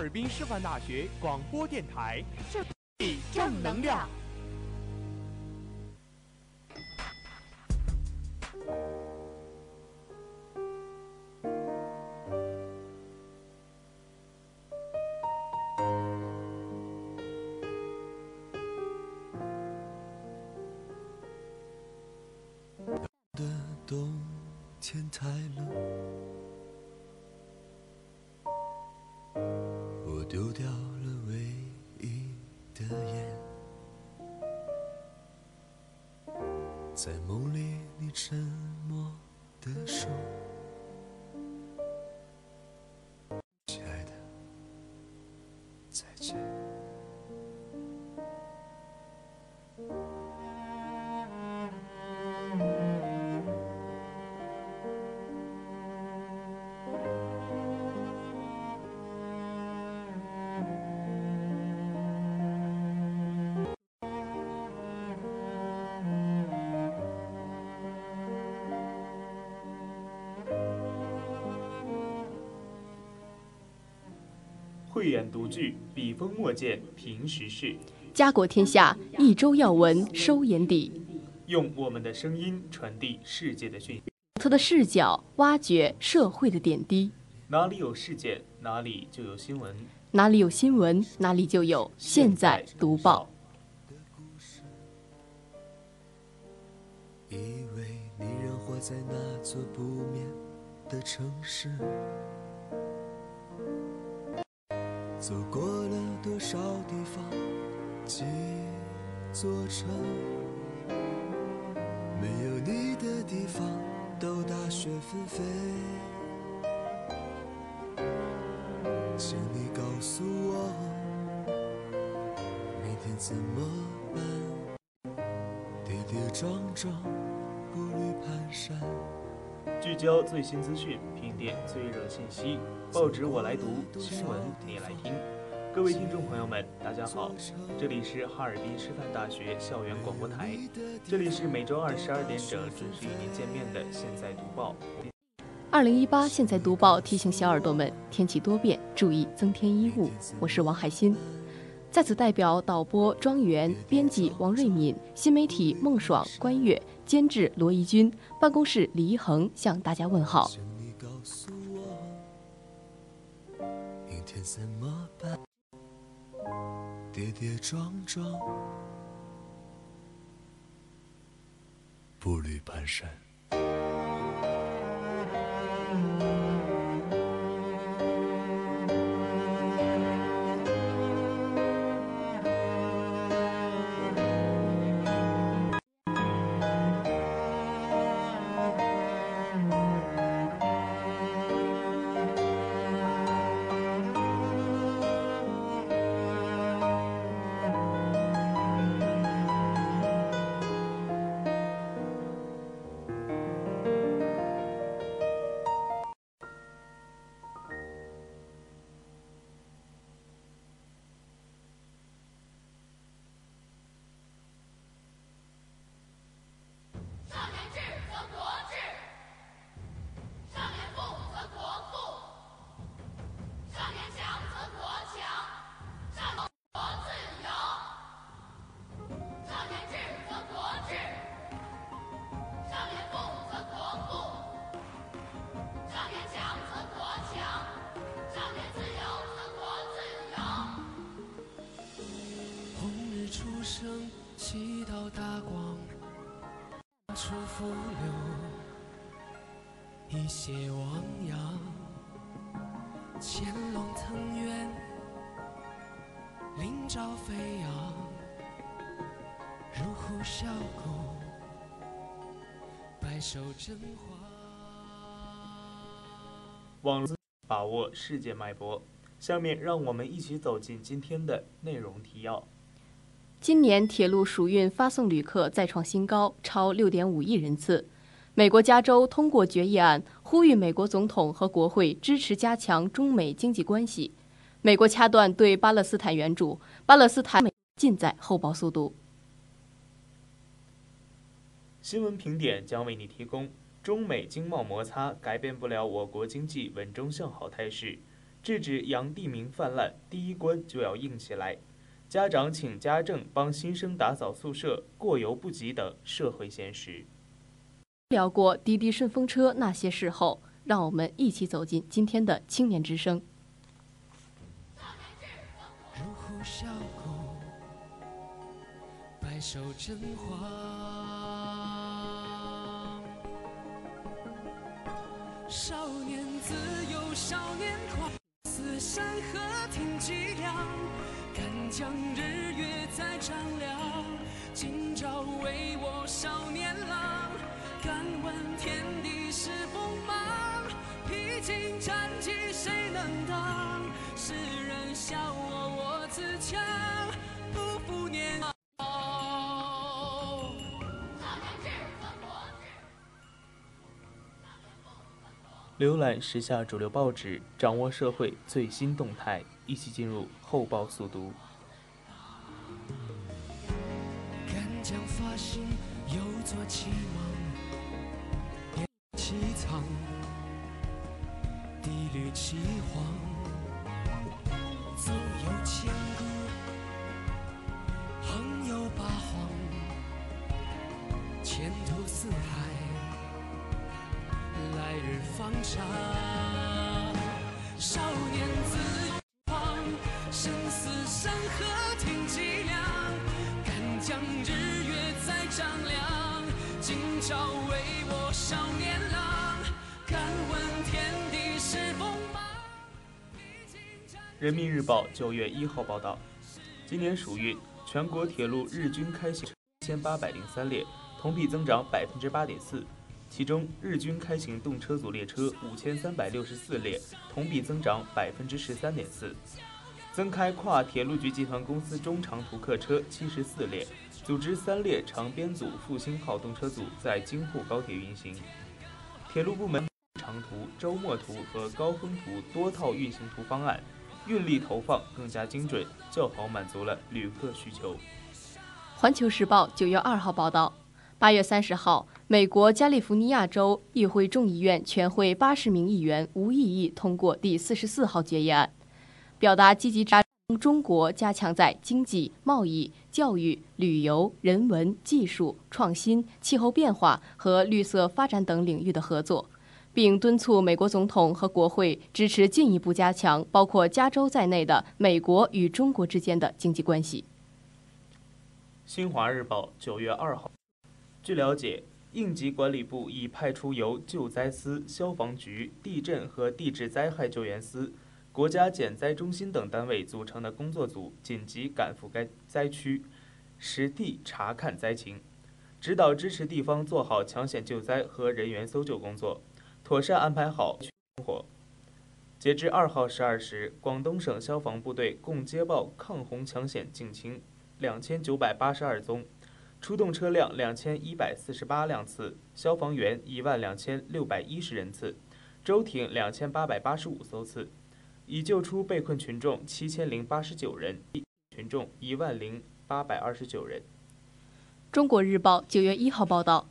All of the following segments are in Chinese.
哈尔滨师范大学广播电台，正正能量。再见。慧眼独具，笔锋墨见平时事，家国天下，一周要闻收眼底，用我们的声音传递世界的讯息。他的视角挖掘社会的点滴，哪里有事件，哪里就有新闻；哪里有新闻，哪里就有现在读报。以为你仍活在那座不眠的城市，走过了多少地方，几座城，没有你的地方都大雪纷飞。请你告诉我，明天怎么办？跌跌撞撞，步履蹒跚。聚焦最新资讯，评点最热信息，报纸我来读，新闻你来听。各位听众朋友们，大家好，这里是哈尔滨师范大学校园广播台，这里是每周二十二点整准时与您见面的《现在读报》。二零一八现在读报提醒小耳朵们，天气多变，注意增添衣物。我是王海鑫，在此代表导播庄园、编辑王瑞敏、新媒体孟爽、关悦、监制罗怡君、办公室李一恒向大家问好。跌跌撞撞，步履蹒跚。风流，一泻汪洋，潜龙腾渊，鳞爪飞扬，如虎啸谷，百兽争华。网络把握世界脉搏，下面让我们一起走进今天的内容提要。今年铁路暑运发送旅客再创新高，超六点五亿人次。美国加州通过决议案，呼吁美国总统和国会支持加强中美经济关系。美国掐断对巴勒斯坦援助，巴勒斯坦尽在后报速度。新闻评点将为你提供。中美经贸摩擦改变不了我国经济稳中向好态势，制止洋地名泛滥，第一关就要硬起来。家长请家政帮新生打扫宿舍，过犹不及等社会现实。聊过滴滴顺风车那些事后，让我们一起走进今天的青年之声。如虎啸谷，百兽争华。少年自由，少年狂，似山河挺脊梁。将日月再丈量，今朝为我少年郎。敢问天地是锋芒，披荆斩棘谁能当？世人笑我我自强，不负年少。浏览时下主流报纸，掌握社会最新动态，一起进入后报速读。心有作其芒，点其藏，地履其黄，纵有千古，横有八荒，前途似海。来日方长，少年自狂，生死山河挺脊梁。敢将日丈量，今朝为我少年郎。敢问天地是锋芒。人民日报九月一号报道，今年暑运，全国铁路日均开行一千八百零三列，同比增长百分之八点四。其中，日均开行动车组列车五千三百六十四列，同比增长百分之十三点四；增开跨铁路局集团公司中长途客车七十四列，组织三列长编组复兴号动车组在京沪高铁运行。铁路部门长途、周末图和高峰图多套运行图方案，运力投放更加精准，较好满足了旅客需求。环球时报九月二号报道。八月三十号，美国加利福尼亚州议会众议院全会八十名议员无异议通过第四十四号决议案，表达积极支持中国加强在经济、贸易、教育、旅游、人文、技术创新、气候变化和绿色发展等领域的合作，并敦促美国总统和国会支持进一步加强包括加州在内的美国与中国之间的经济关系。新华日报九月二号。据了解，应急管理部已派出由救灾司、消防局、地震和地质灾害救援司、国家减灾中心等单位组成的工作组，紧急赶赴该灾区，实地查看灾情，指导支持地方做好抢险救灾和人员搜救工作，妥善安排好生活。截至二号十二时，广东省消防部队共接报抗洪抢险警情两千九百八十二宗。出动车辆两千一百四十八辆次，消防员一万两千六百一十人次，舟艇两千八百八十五艘次，已救出被困群众七千零八十九人，群众一万零八百二十九人。中国日报九月一号报道，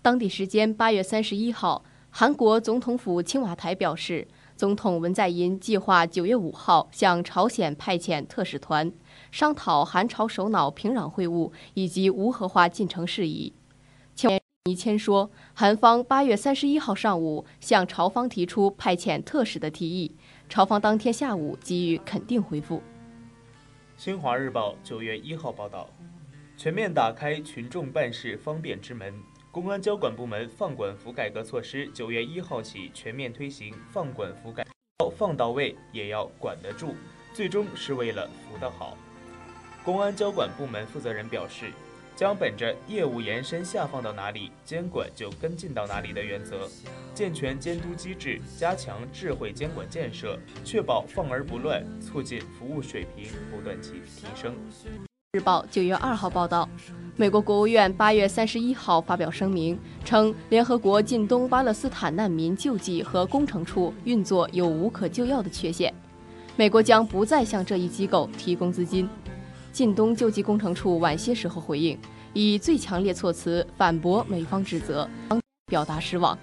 当地时间八月三十一号，韩国总统府青瓦台表示，总统文在寅计划九月五号向朝鲜派遣特使团。商讨韩朝首脑平壤会晤以及无核化进程事宜。前尼谦说，韩方八月三十一号上午向朝方提出派遣特使的提议，朝方当天下午给予肯定回复。新华日报九月一号报道，全面打开群众办事方便之门。公安交管部门放管服改革措施九月一号起全面推行，放管服改要放到位，也要管得住，最终是为了服得好。公安交管部门负责人表示。将本着业务延伸下放到哪里，监管就跟进到哪里的原则，健全监督机制，加强智慧监管建设，确保放而不乱，促进服务水平不断提提升。日报九月二号报道，美国国务院八月三十一号发表声明称，联合国近东巴勒斯坦难民救济和工程处运作有无可救药的缺陷，美国将不再向这一机构提供资金。近东救济工程处晚些时候回应，以最强烈措辞反驳美方指责，表达失望。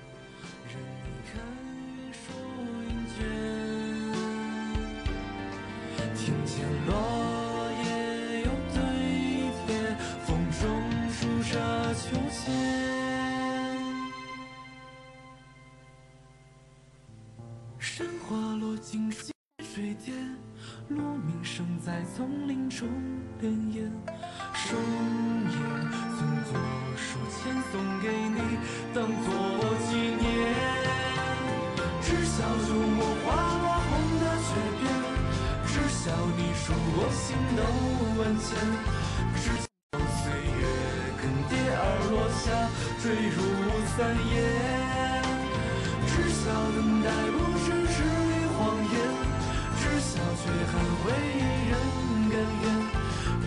花落尽，溪水天丛林中潋滟，树叶存作书签送给你，当作纪念。知晓秋末花落红的缺点，知晓你说过心都万千，知晓岁月更迭而落下，坠入三烟。知晓等待不，却还为人。甘愿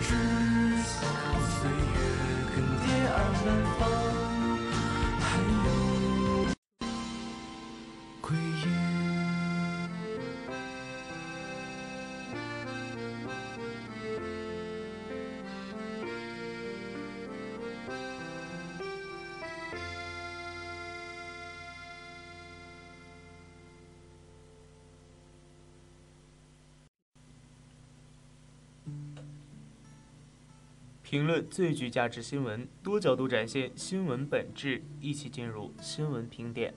只想岁月更迭，而难防评论最具价值新闻，多角度展现新闻本质，一起进入新闻评点。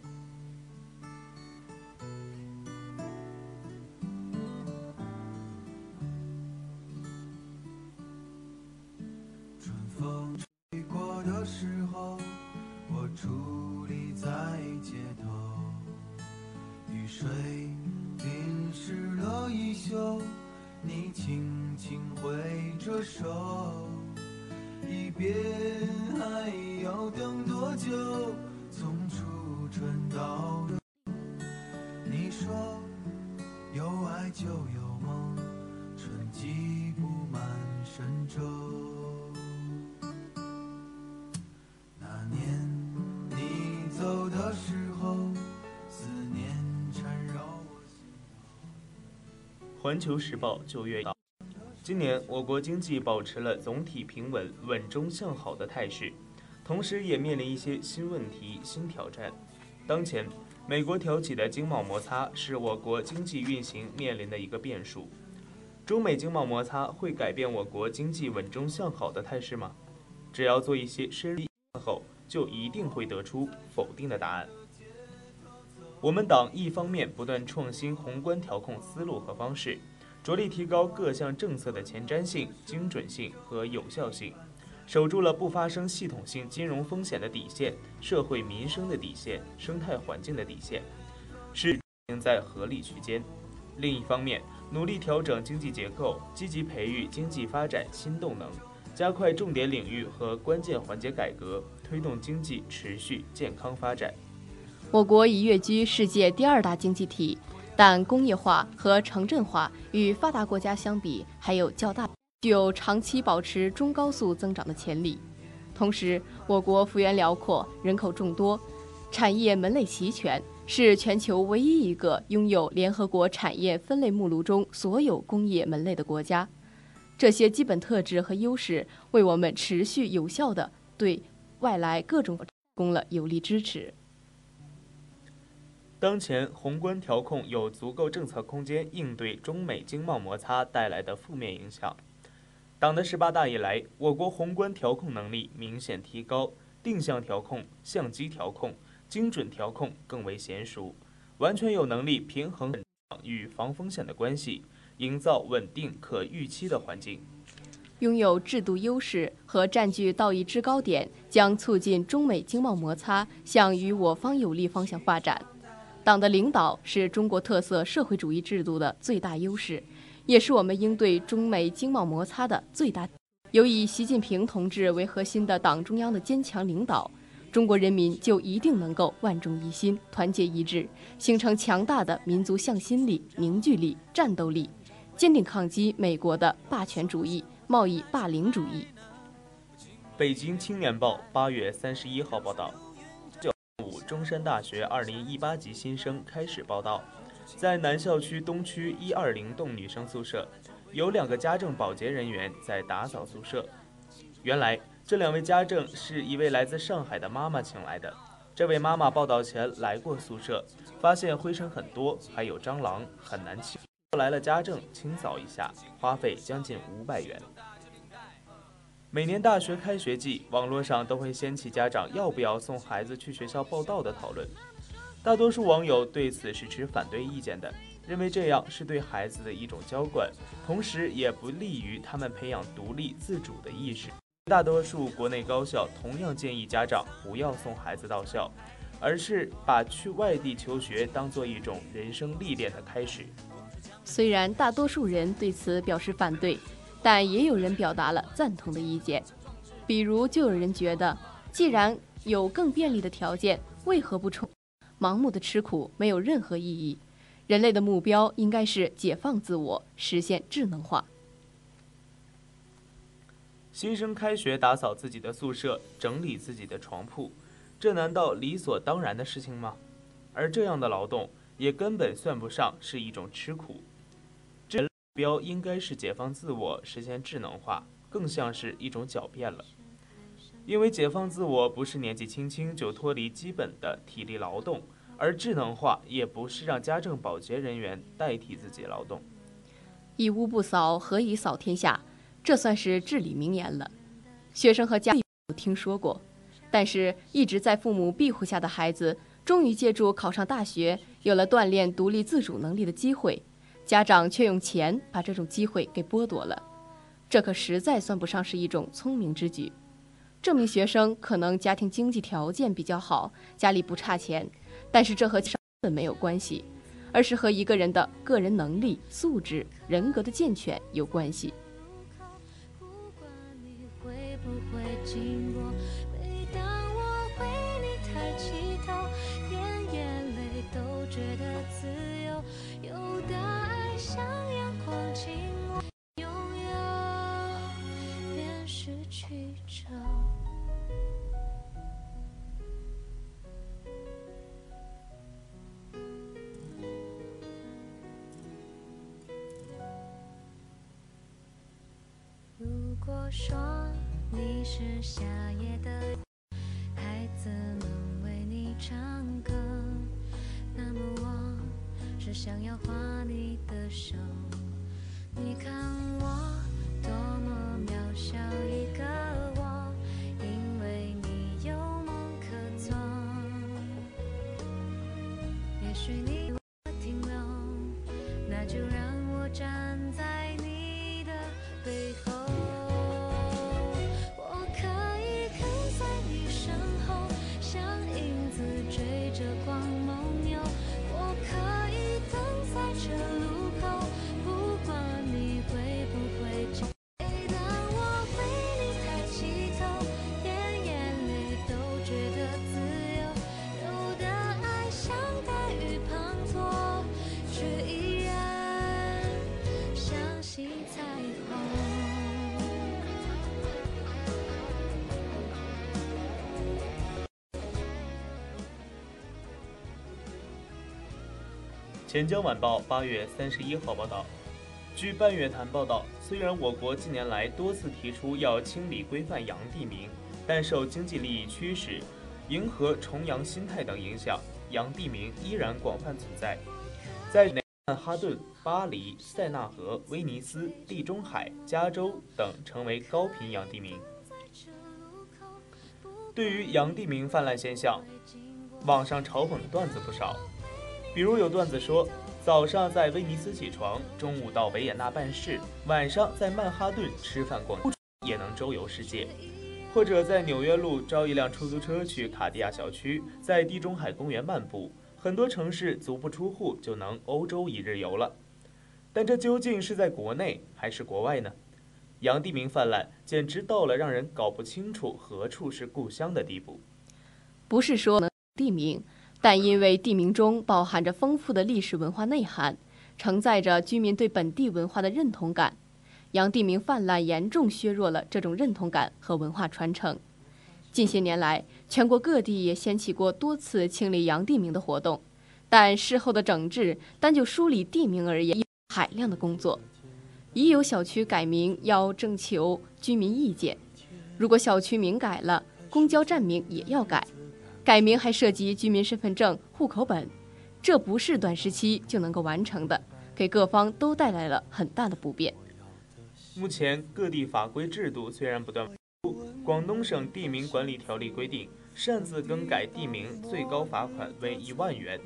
春风吹过的时候，我伫立在街头，雨水淋湿了衣袖，你轻轻挥着手。等多久？从初春到你说有爱就有梦，春季布满神州。那年你走的时候，思念缠绕我心头。环球时报九月。今年我国经济保持了总体平稳、稳中向好的态势，同时也面临一些新问题、新挑战。当前，美国挑起的经贸摩擦是我国经济运行面临的一个变数。中美经贸摩擦会改变我国经济稳中向好的态势吗？只要做一些深入后，就一定会得出否定的答案。我们党一方面不断创新宏观调控思路和方式。着力提高各项政策的前瞻性、精准性和有效性，守住了不发生系统性金融风险的底线、社会民生的底线、生态环境的底线，是在合理区间。另一方面，努力调整经济结构，积极培育经济发展新动能，加快重点领域和关键环节改革，推动经济持续健康发展。我国已跃居世界第二大经济体。但工业化和城镇化与发达国家相比，还有较大、具有长期保持中高速增长的潜力。同时，我国幅员辽阔，人口众多，产业门类齐全，是全球唯一一个拥有联合国产业分类目录中所有工业门类的国家。这些基本特质和优势，为我们持续有效地对外来各种提供了有力支持。当前宏观调控有足够政策空间应对中美经贸摩擦带来的负面影响。党的十八大以来，我国宏观调控能力明显提高，定向调控、相机调控、精准调控更为娴熟，完全有能力平衡与防风险的关系，营造稳定可预期的环境。拥有制度优势和占据道义制高点，将促进中美经贸摩擦向与我方有利方向发展。党的领导是中国特色社会主义制度的最大优势，也是我们应对中美经贸摩擦的最大。有以习近平同志为核心的党中央的坚强领导，中国人民就一定能够万众一心、团结一致，形成强大的民族向心力、凝聚力、战斗力，坚定抗击美国的霸权主义、贸易霸凌主义。北京青年报八月三十一号报道。九五中山大学二零一八级新生开始报到，在南校区东区一二零栋女生宿舍，有两个家政保洁人员在打扫宿舍。原来，这两位家政是一位来自上海的妈妈请来的。这位妈妈报道前来过宿舍，发现灰尘很多，还有蟑螂，很难清。来了家政清扫一下，花费将近五百元。每年大学开学季，网络上都会掀起家长要不要送孩子去学校报到的讨论。大多数网友对此是持反对意见的，认为这样是对孩子的一种娇惯，同时也不利于他们培养独立自主的意识。大多数国内高校同样建议家长不要送孩子到校，而是把去外地求学当做一种人生历练的开始。虽然大多数人对此表示反对。但也有人表达了赞同的意见，比如就有人觉得，既然有更便利的条件，为何不充？盲目的吃苦没有任何意义。人类的目标应该是解放自我，实现智能化。新生开学打扫自己的宿舍，整理自己的床铺，这难道理所当然的事情吗？而这样的劳动也根本算不上是一种吃苦。这目标应该是解放自我，实现智能化，更像是一种狡辩了。因为解放自我不是年纪轻轻就脱离基本的体力劳动，而智能化也不是让家政保洁人员代替自己劳动。一屋不扫，何以扫天下？这算是至理名言了。学生和家有听说过，但是一直在父母庇护下的孩子，终于借助考上大学，有了锻炼独立自主能力的机会。家长却用钱把这种机会给剥夺了，这可实在算不上是一种聪明之举。这名学生可能家庭经济条件比较好，家里不差钱，但是这和身份没有关系，而是和一个人的个人能力、素质、人格的健全有关系。如果说你是夏夜的孩子们为你唱歌，那么我是想要画你的手。钱江晚报八月三十一号报道，据半月谈报道，虽然我国近年来多次提出要清理规范洋地名，但受经济利益驱使、迎合崇洋心态等影响，洋地名依然广泛存在。在曼哈顿、巴黎、塞纳河、威尼斯、地中海、加州等成为高频洋地名。对于洋地名泛滥现象，网上嘲讽的段子不少。比如有段子说，早上在威尼斯起床，中午到维也纳办事，晚上在曼哈顿吃饭逛，也能周游世界。或者在纽约路招一辆出租车去卡地亚小区，在地中海公园漫步，很多城市足不出户就能欧洲一日游了。但这究竟是在国内还是国外呢？洋地名泛滥，简直到了让人搞不清楚何处是故乡的地步。不是说地名，但因为地名中包含着丰富的历史文化内涵，承载着居民对本地文化的认同感。洋地名泛滥，严重削弱了这种认同感和文化传承。近些年来，全国各地也掀起过多次清理洋地名的活动，但事后的整治，单就梳理地名而言，海量的工作。已有小区改名要征求居民意见，如果小区名改了，公交站名也要改，改名还涉及居民身份证、户口本，这不是短时期就能够完成的，给各方都带来了很大的不便。目前各地法规制度虽然不断，广东省地名管理条例规定，擅自更改地名最高罚款为一万元，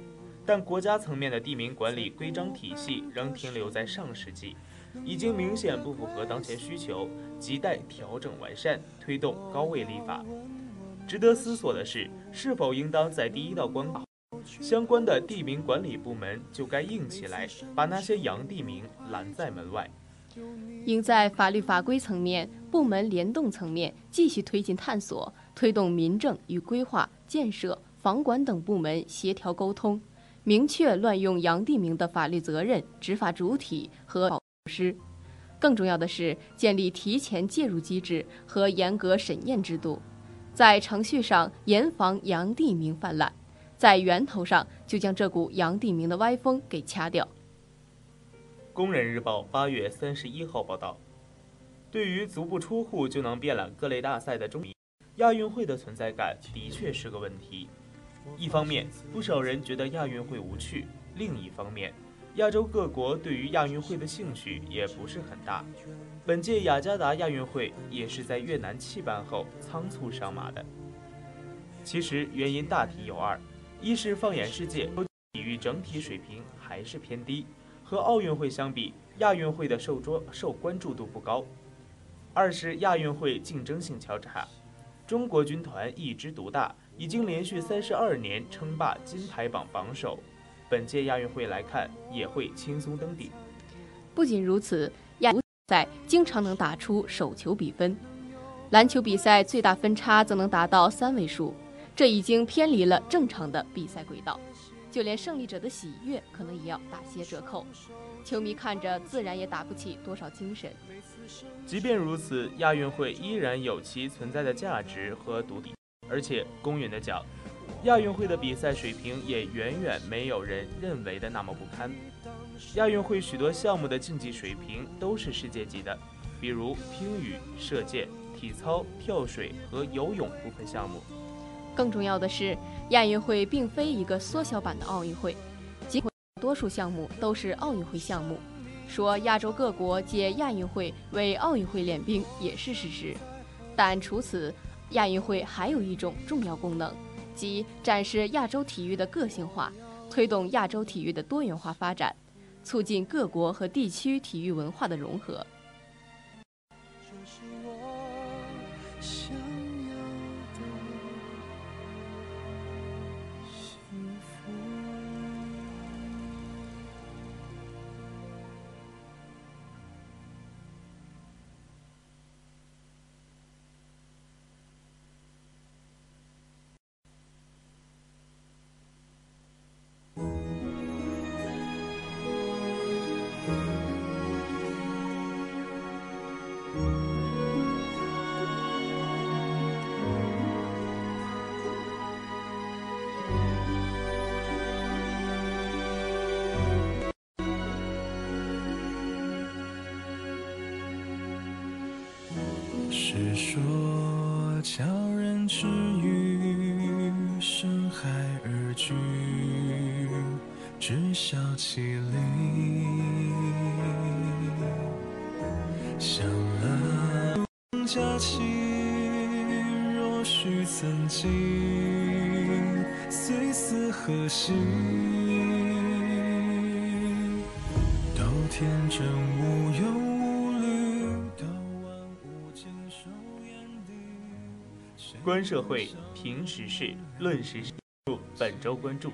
但国家层面的地名管理规章体系仍停留在上世纪，已经明显不符合当前需求，亟待调整完善，推动高位立法。值得思索的是，是否应当在第一道关卡，相关的地名管理部门就该硬起来，把那些洋地名拦在门外。应在法律法规层面、部门联动层面继续推进探索，推动民政与规划、建设、房管等部门协调沟通，明确乱用洋地名的法律责任、执法主体和措施。更重要的是，建立提前介入机制和严格审验制度，在程序上严防洋地名泛滥，在源头上就将这股洋地名的歪风给掐掉。工人日报八月三十一号报道，对于足不出户就能遍览各类大赛的中亚运会的存在感的确是个问题。一方面，不少人觉得亚运会无趣；另一方面，亚洲各国对于亚运会的兴趣也不是很大。本届雅加达亚运会也是在越南弃办后仓促上马的。其实原因大体有二：一是放眼世界，体育整体水平还是偏低。和奥运会相比，亚运会的受桌受关注度不高。二是亚运会竞争性较差，中国军团一枝独大，已经连续三十二年称霸金牌榜榜首。本届亚运会来看，也会轻松登顶。不仅如此，亚运赛经常能打出手球比分，篮球比赛最大分差则能达到三位数，这已经偏离了正常的比赛轨道。就连胜利者的喜悦可能也要打些折扣，球迷看着自然也打不起多少精神。即便如此，亚运会依然有其存在的价值和独立，而且公允的讲，亚运会的比赛水平也远远没有人认为的那么不堪。亚运会许多项目的竞技水平都是世界级的，比如乒羽、射箭、体操、跳水和游泳部分项目。更重要的是。亚运会并非一个缩小版的奥运会，尽管多数项目都是奥运会项目，说亚洲各国借亚运会为奥运会练兵也是事实。但除此，亚运会还有一种重要功能，即展示亚洲体育的个性化，推动亚洲体育的多元化发展，促进各国和地区体育文化的融合。说叫人之于深海而居，知晓其理。想了假期，若许曾经，虽似何夕。天真无忧观社会，评时事，论时事。本周关注。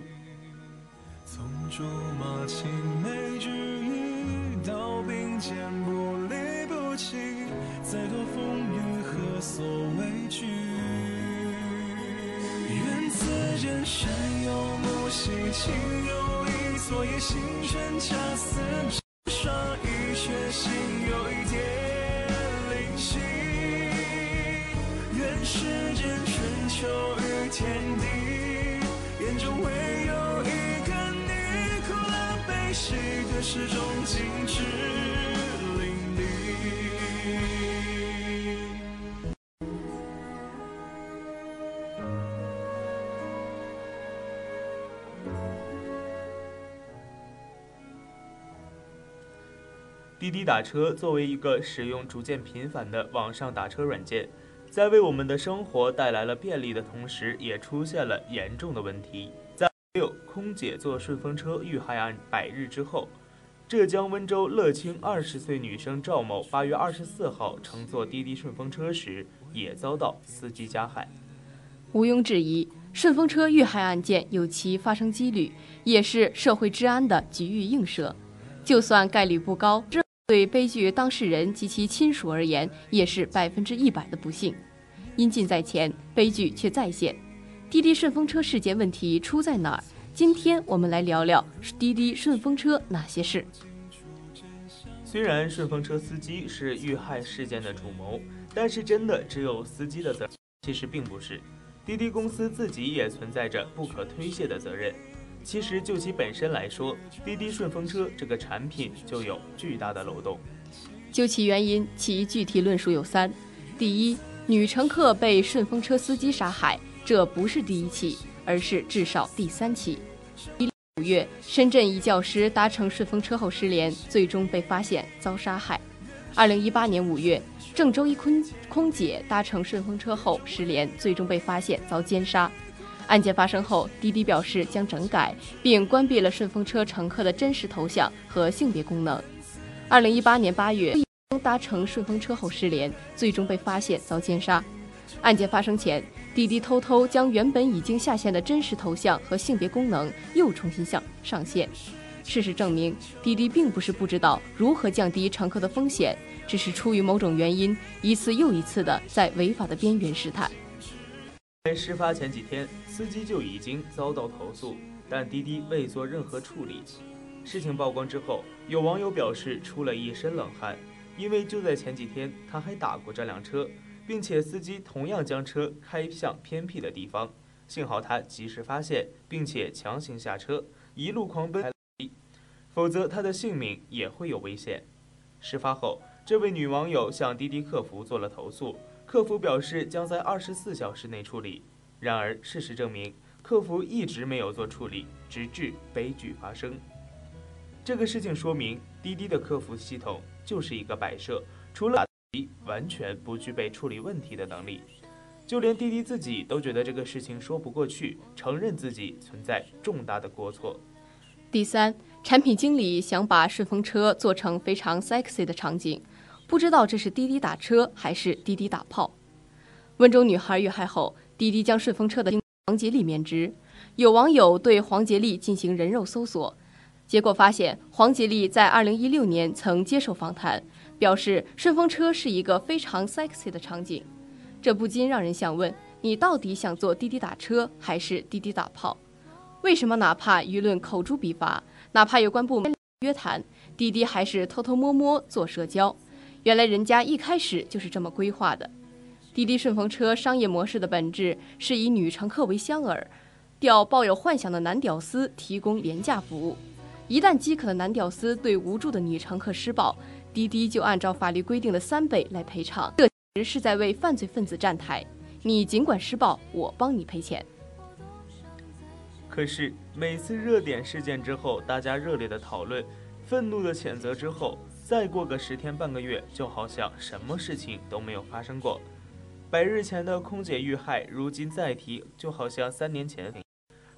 从竹马青梅之意到并肩不离不弃，再多风雨何所畏惧？愿此间山有木兮情有意，昨夜星辰恰似刷一血心有一点灵犀。愿世间春秋与天地，眼中唯有一个你，苦乐悲喜得失终尽致淋漓。滴滴打车作为一个使用逐渐频繁的网上打车软件，在为我们的生活带来了便利的同时，也出现了严重的问题。在六空姐坐顺风车遇害案百日之后，浙江温州乐清二十岁女生赵某八月二十四号乘坐滴滴顺风车时，也遭到司机加害。毋庸置疑，顺风车遇害案件有其发生几率，也是社会治安的局域映射。就算概率不高，这对悲剧当事人及其亲属而言，也是百分之一百的不幸。因近在前，悲剧却再现。滴滴顺风车事件问题出在哪儿？今天我们来聊聊滴滴顺风车哪些事。虽然顺风车司机是遇害事件的主谋，但是真的只有司机的责任？其实并不是，滴滴公司自己也存在着不可推卸的责任。其实就其本身来说，滴滴顺风车这个产品就有巨大的漏洞。究其原因，其具体论述有三：第一，女乘客被顺风车司机杀害，这不是第一起，而是至少第三起。一五月，深圳一教师搭乘顺风车后失联，最终被发现遭杀害。二零一八年五月，郑州一空空姐搭乘顺风车后失联，最终被发现遭奸杀。案件发生后，滴滴表示将整改，并关闭了顺风车乘客的真实头像和性别功能。二零一八年八月，搭乘顺风车后失联，最终被发现遭奸杀。案件发生前，滴滴偷偷将原本已经下线的真实头像和性别功能又重新上上线。事实证明，滴滴并不是不知道如何降低乘客的风险，只是出于某种原因，一次又一次的在违法的边缘试探。在事发前几天，司机就已经遭到投诉，但滴滴未做任何处理。事情曝光之后，有网友表示出了一身冷汗，因为就在前几天，他还打过这辆车，并且司机同样将车开向偏僻的地方，幸好他及时发现，并且强行下车，一路狂奔，否则他的性命也会有危险。事发后，这位女网友向滴滴客服做了投诉。客服表示将在二十四小时内处理，然而事实证明，客服一直没有做处理，直至悲剧发生。这个事情说明，滴滴的客服系统就是一个摆设，除了完全不具备处理问题的能力。就连滴滴自己都觉得这个事情说不过去，承认自己存在重大的过错。第三，产品经理想把顺风车做成非常 sexy 的场景。不知道这是滴滴打车还是滴滴打炮。温州女孩遇害后，滴滴将顺风车的黄杰丽免职。有网友对黄杰丽进行人肉搜索，结果发现黄杰丽在2016年曾接受访谈，表示顺风车是一个非常 sexy 的场景。这不禁让人想问：你到底想做滴滴打车还是滴滴打炮？为什么哪怕舆论口诛笔伐，哪怕有关部门约谈，滴滴还是偷偷摸摸做社交？原来人家一开始就是这么规划的。滴滴顺风车商业模式的本质是以女乘客为香饵，钓抱有幻想的男屌丝提供廉价服务。一旦饥渴的男屌丝对无助的女乘客施暴，滴滴就按照法律规定的三倍来赔偿。这其实是在为犯罪分子站台。你尽管施暴，我帮你赔钱。可是每次热点事件之后，大家热烈的讨论，愤怒的谴责之后。再过个十天半个月，就好像什么事情都没有发生过。百日前的空姐遇害，如今再提，就好像三年前，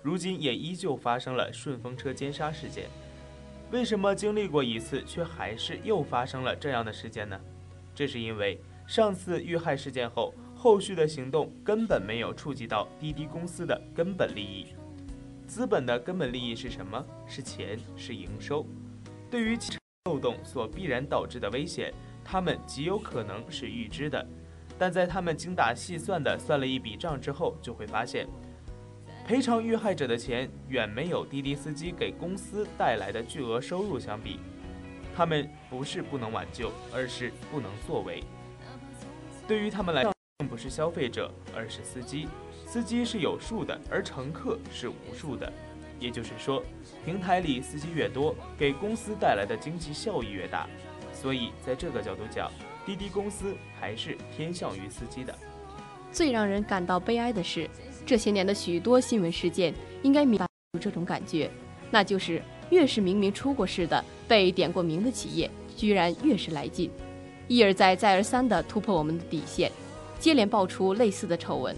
如今也依旧发生了顺风车奸杀事件。为什么经历过一次，却还是又发生了这样的事件呢？这是因为上次遇害事件后，后续的行动根本没有触及到滴滴公司的根本利益。资本的根本利益是什么？是钱，是营收。对于漏洞所必然导致的危险，他们极有可能是预知的。但在他们精打细算地算了一笔账之后，就会发现，赔偿遇害者的钱远没有滴滴司机给公司带来的巨额收入相比。他们不是不能挽救，而是不能作为。对于他们来说，并不是消费者，而是司机。司机是有数的，而乘客是无数的。也就是说，平台里司机越多，给公司带来的经济效益越大。所以，在这个角度讲，滴滴公司还是偏向于司机的。最让人感到悲哀的是，这些年的许多新闻事件应该明白这种感觉，那就是越是明明出过事的、被点过名的企业，居然越是来劲，一而再、再而三地突破我们的底线，接连爆出类似的丑闻。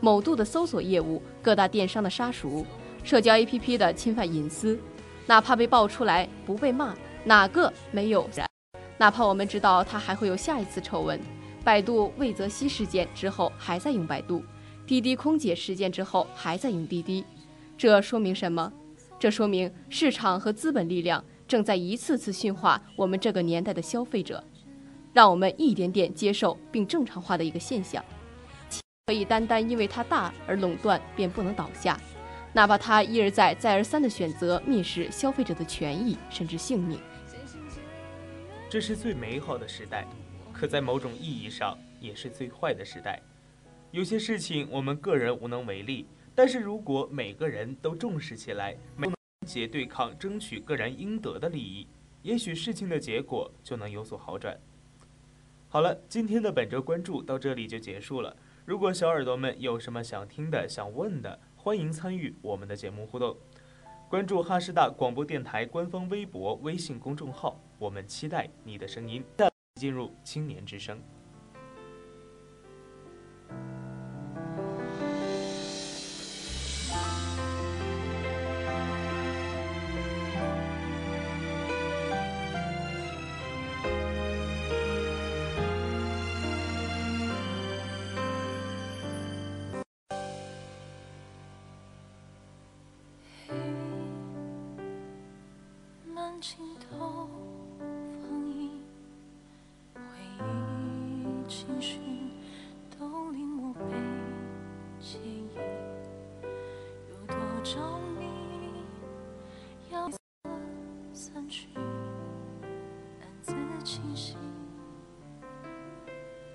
某度的搜索业务，各大电商的杀熟，社交 APP 的侵犯隐私，哪怕被爆出来不被骂，哪个没有？哪怕我们知道它还会有下一次丑闻，百度魏则西事件之后还在用百度，滴滴空姐事件之后还在用滴滴，这说明什么？这说明市场和资本力量正在一次次驯化我们这个年代的消费者，让我们一点点接受并正常化的一个现象。可以单单因为它大而垄断便不能倒下，哪怕他一而再、再而三的选择蔑视消费者的权益甚至性命。这是最美好的时代，可在某种意义上也是最坏的时代。有些事情我们个人无能为力，但是如果每个人都重视起来，团结对抗，争取个人应得的利益，也许事情的结果就能有所好转。好了，今天的本周关注到这里就结束了。如果小耳朵们有什么想听的、想问的，欢迎参与我们的节目互动。关注哈师大广播电台官方微博、微信公众号，我们期待你的声音。进入青年之声。尽头放映回忆情绪都令我被牵引有多着迷要散去暗自清醒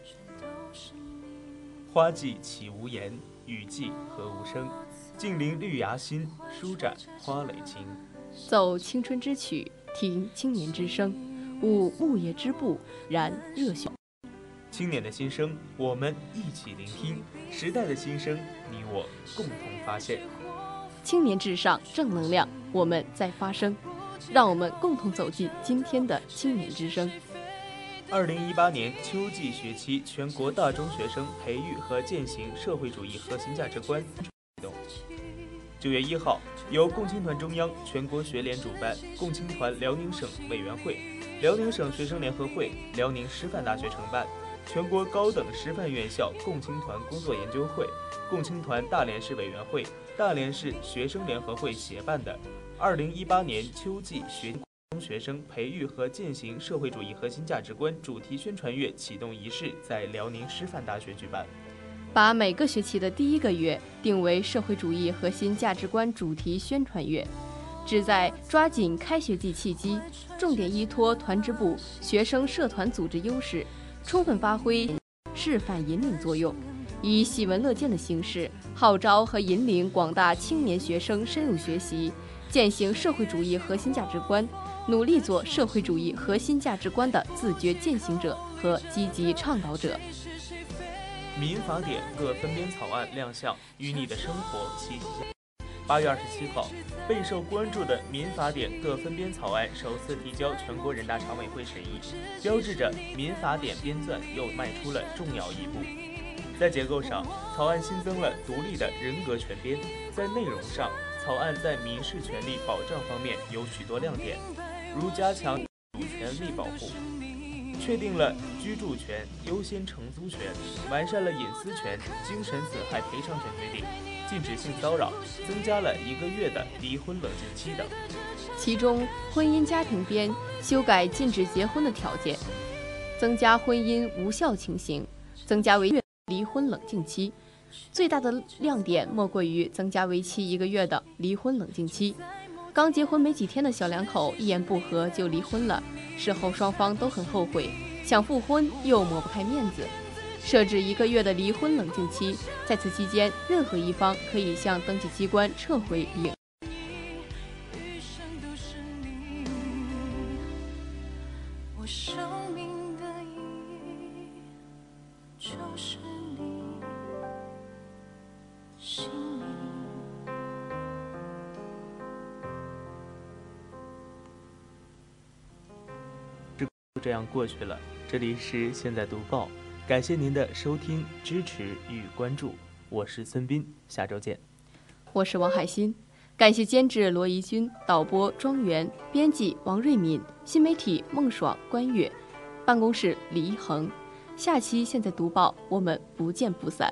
全都是你花季岂无言雨季何无声。静聆绿芽心舒展花蕾情。奏青春之曲。听青年之声，悟牧野之步，燃热血。青年的心声，我们一起聆听；时代的心声，你我共同发现。青年至上，正能量，我们在发声。让我们共同走进今天的青年之声。二零一八年秋季学期全国大中学生培育和践行社会主义核心价值观。九月一号。由共青团中央、全国学联主办，共青团辽宁省委员会、辽宁省学生联合会、辽宁师范大学承办，全国高等师范院校共青团工作研究会、共青团大连市委员会、大连市学生联合会协办的二零一八年秋季学中学生培育和践行社会主义核心价值观主题宣传月启动仪式在辽宁师范大学举办。把每个学期的第一个月定为社会主义核心价值观主题宣传月，旨在抓紧开学季契机，重点依托团支部、学生社团组织优势，充分发挥示范引领作用，以喜闻乐见的形式号召和引领广大青年学生深入学习，践行社会主义核心价值观，努力做社会主义核心价值观的自觉践行者和积极倡导者。民法典各分编草案亮相，与你的生活息息相关。八月二十七号，备受关注的民法典各分编草案首次提交全国人大常委会审议，标志着民法典编纂又迈出了重要一步。在结构上，草案新增了独立的人格权编；在内容上，草案在民事权利保障方面有许多亮点，如加强主权利保护，确定了居住权优先承租权，完善了隐私权、精神损害赔偿权规定，禁止性骚扰，增加了一个月的离婚冷静期等。其中，婚姻家庭编修改禁止结婚的条件，增加婚姻无效情形，增加为离婚冷静期，最大的亮点莫过于增加为期一个月的离婚冷静期。刚结婚没几天的小两口一言不合就离婚了，事后双方都很后悔，想复婚又抹不开面子。设置一个月的离婚冷静期，在此期间，任何一方可以向登记机关撤回离。就这样过去了。这里是现在读报，感谢您的收听、支持与关注，我是孙斌，下周见。我是王海鑫，感谢监制罗怡君，导播庄园，编辑王瑞敏，新媒体孟爽、关悦，办公室李一恒。下期现在读报，我们不见不散。